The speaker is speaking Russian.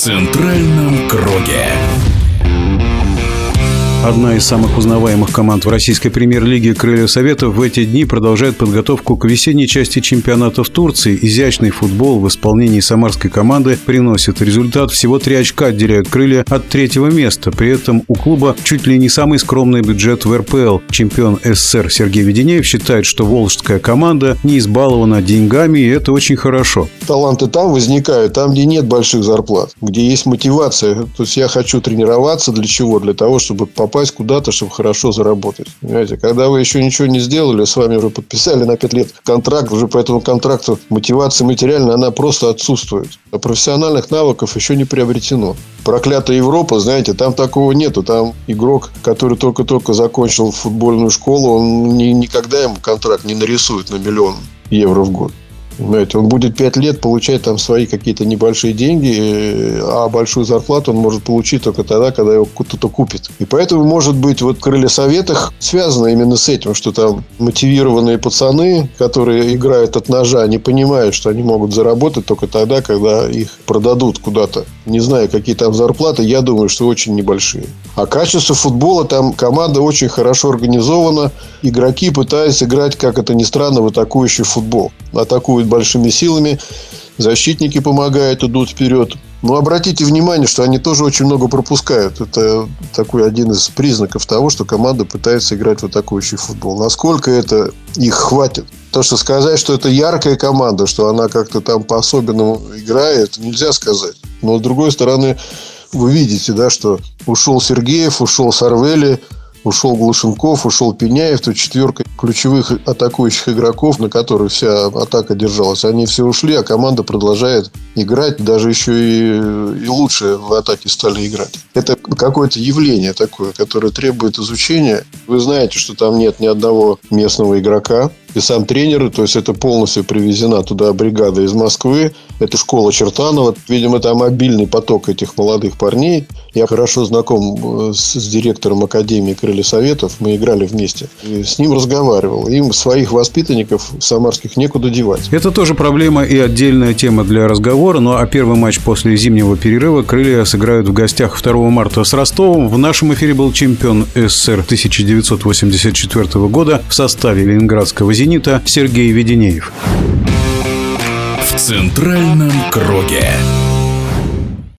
центральном круге. Одна из самых узнаваемых команд в российской премьер-лиге «Крылья Советов» в эти дни продолжает подготовку к весенней части чемпионата в Турции. Изящный футбол в исполнении самарской команды приносит результат. Всего три очка отделяют «Крылья» от третьего места. При этом у клуба чуть ли не самый скромный бюджет в РПЛ. Чемпион СССР Сергей Веденеев считает, что волжская команда не избалована деньгами, и это очень хорошо. Таланты там возникают, там, где нет больших зарплат, где есть мотивация. То есть я хочу тренироваться для чего? Для того, чтобы попасть попасть куда-то, чтобы хорошо заработать. Понимаете? Когда вы еще ничего не сделали, с вами уже подписали на 5 лет контракт, уже по этому контракту мотивация материальная, она просто отсутствует. А профессиональных навыков еще не приобретено. Проклятая Европа, знаете, там такого нету. Там игрок, который только-только закончил футбольную школу, он ни, никогда ему контракт не нарисует на миллион евро в год. Понимаете, он будет 5 лет получать там свои какие-то небольшие деньги, э, а большую зарплату он может получить только тогда, когда его кто-то купит. И поэтому, может быть, вот крылья советах связано именно с этим, что там мотивированные пацаны, которые играют от ножа, не понимают, что они могут заработать только тогда, когда их продадут куда-то. Не знаю, какие там зарплаты, я думаю, что очень небольшие. А качество футбола там команда очень хорошо организована. Игроки пытаются играть, как это ни странно, в атакующий футбол. Атакуют большими силами. Защитники помогают, идут вперед. Но обратите внимание, что они тоже очень много пропускают. Это такой один из признаков того, что команда пытается играть в атакующий футбол. Насколько это их хватит? То, что сказать, что это яркая команда, что она как-то там по-особенному играет, нельзя сказать. Но, с другой стороны, вы видите, да, что ушел Сергеев, ушел Сарвели, ушел Глушенков, ушел Пеняев, то четверка ключевых атакующих игроков, на которых вся атака держалась, они все ушли, а команда продолжает играть, даже еще и, и лучше в атаке стали играть. Это какое-то явление такое, которое требует изучения. Вы знаете, что там нет ни одного местного игрока, и сам тренер, то есть это полностью привезена туда бригада из Москвы, это школа Чертанова, видимо, там обильный поток этих молодых парней. Я хорошо знаком э, с, с директором Академии Крылья Советов, мы играли вместе, и с ним разговаривал. Им своих воспитанников самарских некуда девать. Это тоже проблема и отдельная тема для разговора, ну а первый матч после зимнего перерыва Крылья сыграют в гостях 2 марта с Ростовом. В нашем эфире был чемпион СССР 1984 года в составе Ленинградского «Зенита» Сергей Веденеев. В центральном круге.